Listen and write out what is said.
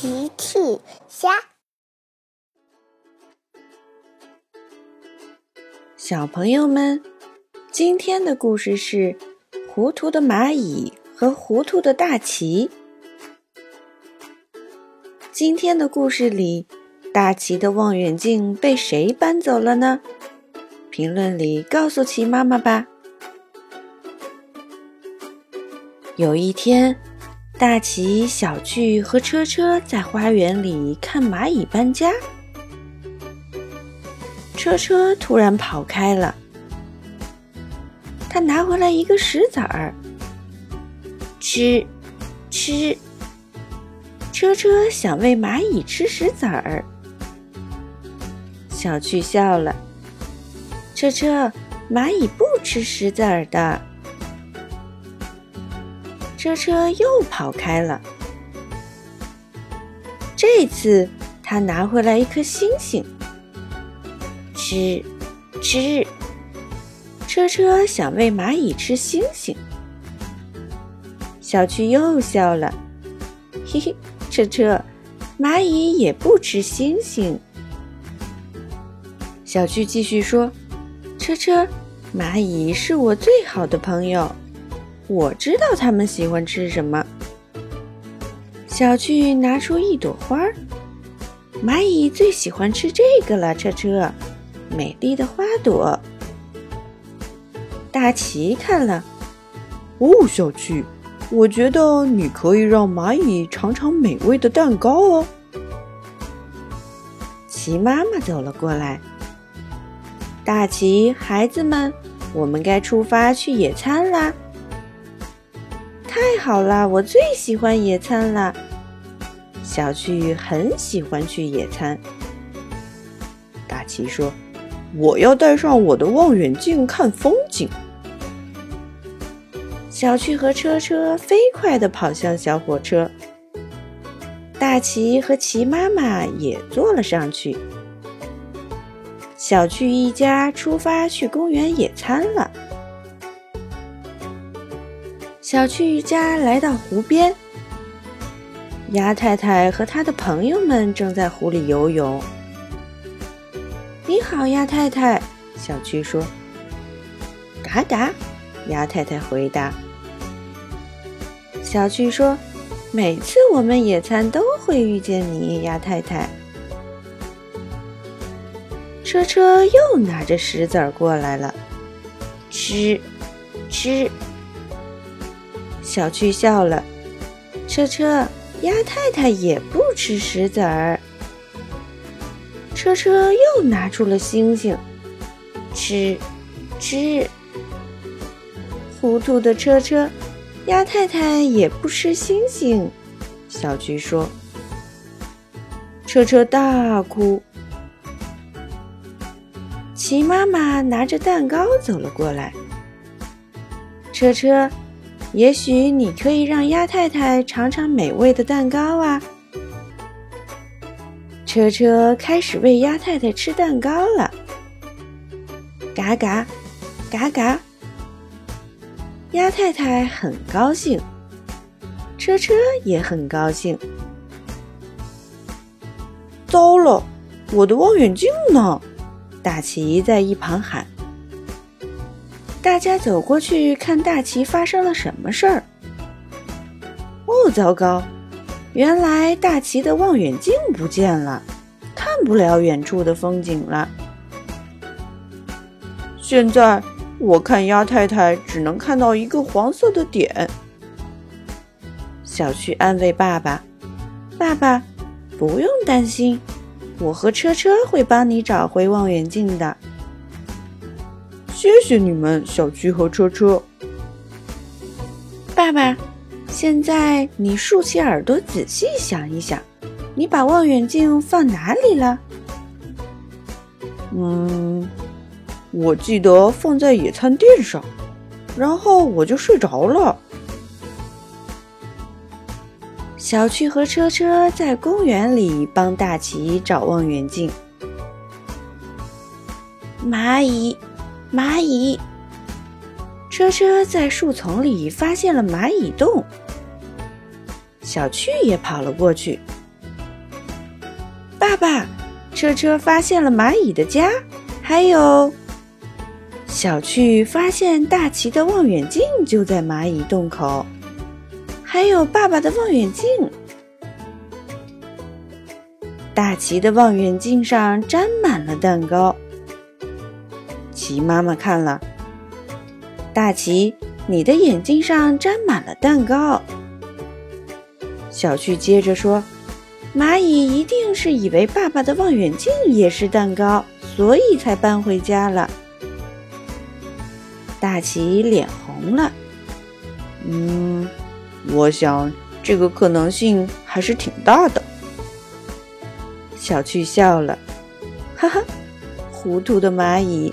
奇趣虾，小朋友们，今天的故事是《糊涂的蚂蚁和糊涂的大奇》。今天的故事里，大奇的望远镜被谁搬走了呢？评论里告诉奇妈妈吧。有一天。大奇、小趣和车车在花园里看蚂蚁搬家。车车突然跑开了，他拿回来一个石子儿，吃，吃。车车想喂蚂蚁吃石子儿，小趣笑了。车车，蚂蚁不吃石子儿的。车车又跑开了。这次他拿回来一颗星星，吃，吃。车车想喂蚂蚁吃星星，小趣又笑了，嘿嘿。车车，蚂蚁也不吃星星。小趣继续说：“车车，蚂蚁是我最好的朋友。”我知道他们喜欢吃什么。小趣拿出一朵花儿，蚂蚁最喜欢吃这个了。车车，美丽的花朵。大奇看了，哦，小趣，我觉得你可以让蚂蚁尝尝美味的蛋糕哦。奇妈妈走了过来，大奇，孩子们，我们该出发去野餐啦。太好了，我最喜欢野餐了。小趣很喜欢去野餐。大奇说：“我要带上我的望远镜看风景。”小趣和车车飞快地跑向小火车。大奇和奇妈妈也坐了上去。小趣一家出发去公园野餐了。小趣一家来到湖边，鸭太太和她的朋友们正在湖里游泳。你好，鸭太太，小趣说。嘎嘎，鸭太太回答。小趣说：“每次我们野餐都会遇见你，鸭太太。”车车又拿着石子儿过来了，吃，吃。小趣笑了，车车，鸭太太也不吃石子儿。车车又拿出了星星，吃，吃。糊涂的车车，鸭太太也不吃星星。小趣说。车车大哭。齐妈妈拿着蛋糕走了过来，车车。也许你可以让鸭太太尝尝美味的蛋糕啊！车车开始喂鸭太太吃蛋糕了，嘎嘎，嘎嘎。鸭太太很高兴，车车也很高兴。糟了，我的望远镜呢？大奇在一旁喊。大家走过去看大奇发生了什么事儿。哦，糟糕！原来大奇的望远镜不见了，看不了远处的风景了。现在我看鸭太太只能看到一个黄色的点。小趣安慰爸爸：“爸爸，不用担心，我和车车会帮你找回望远镜的。”谢谢你们，小趣和车车。爸爸，现在你竖起耳朵，仔细想一想，你把望远镜放哪里了？嗯，我记得放在野餐垫上，然后我就睡着了。小趣和车车在公园里帮大奇找望远镜。蚂蚁。蚂蚁，车车在树丛里发现了蚂蚁洞。小趣也跑了过去，爸爸，车车发现了蚂蚁的家，还有小趣发现大奇的望远镜就在蚂蚁洞口，还有爸爸的望远镜。大奇的望远镜上沾满了蛋糕。奇妈妈看了，大奇，你的眼睛上沾满了蛋糕。小趣接着说：“蚂蚁一定是以为爸爸的望远镜也是蛋糕，所以才搬回家了。”大奇脸红了。嗯，我想这个可能性还是挺大的。小趣笑了，哈哈，糊涂的蚂蚁，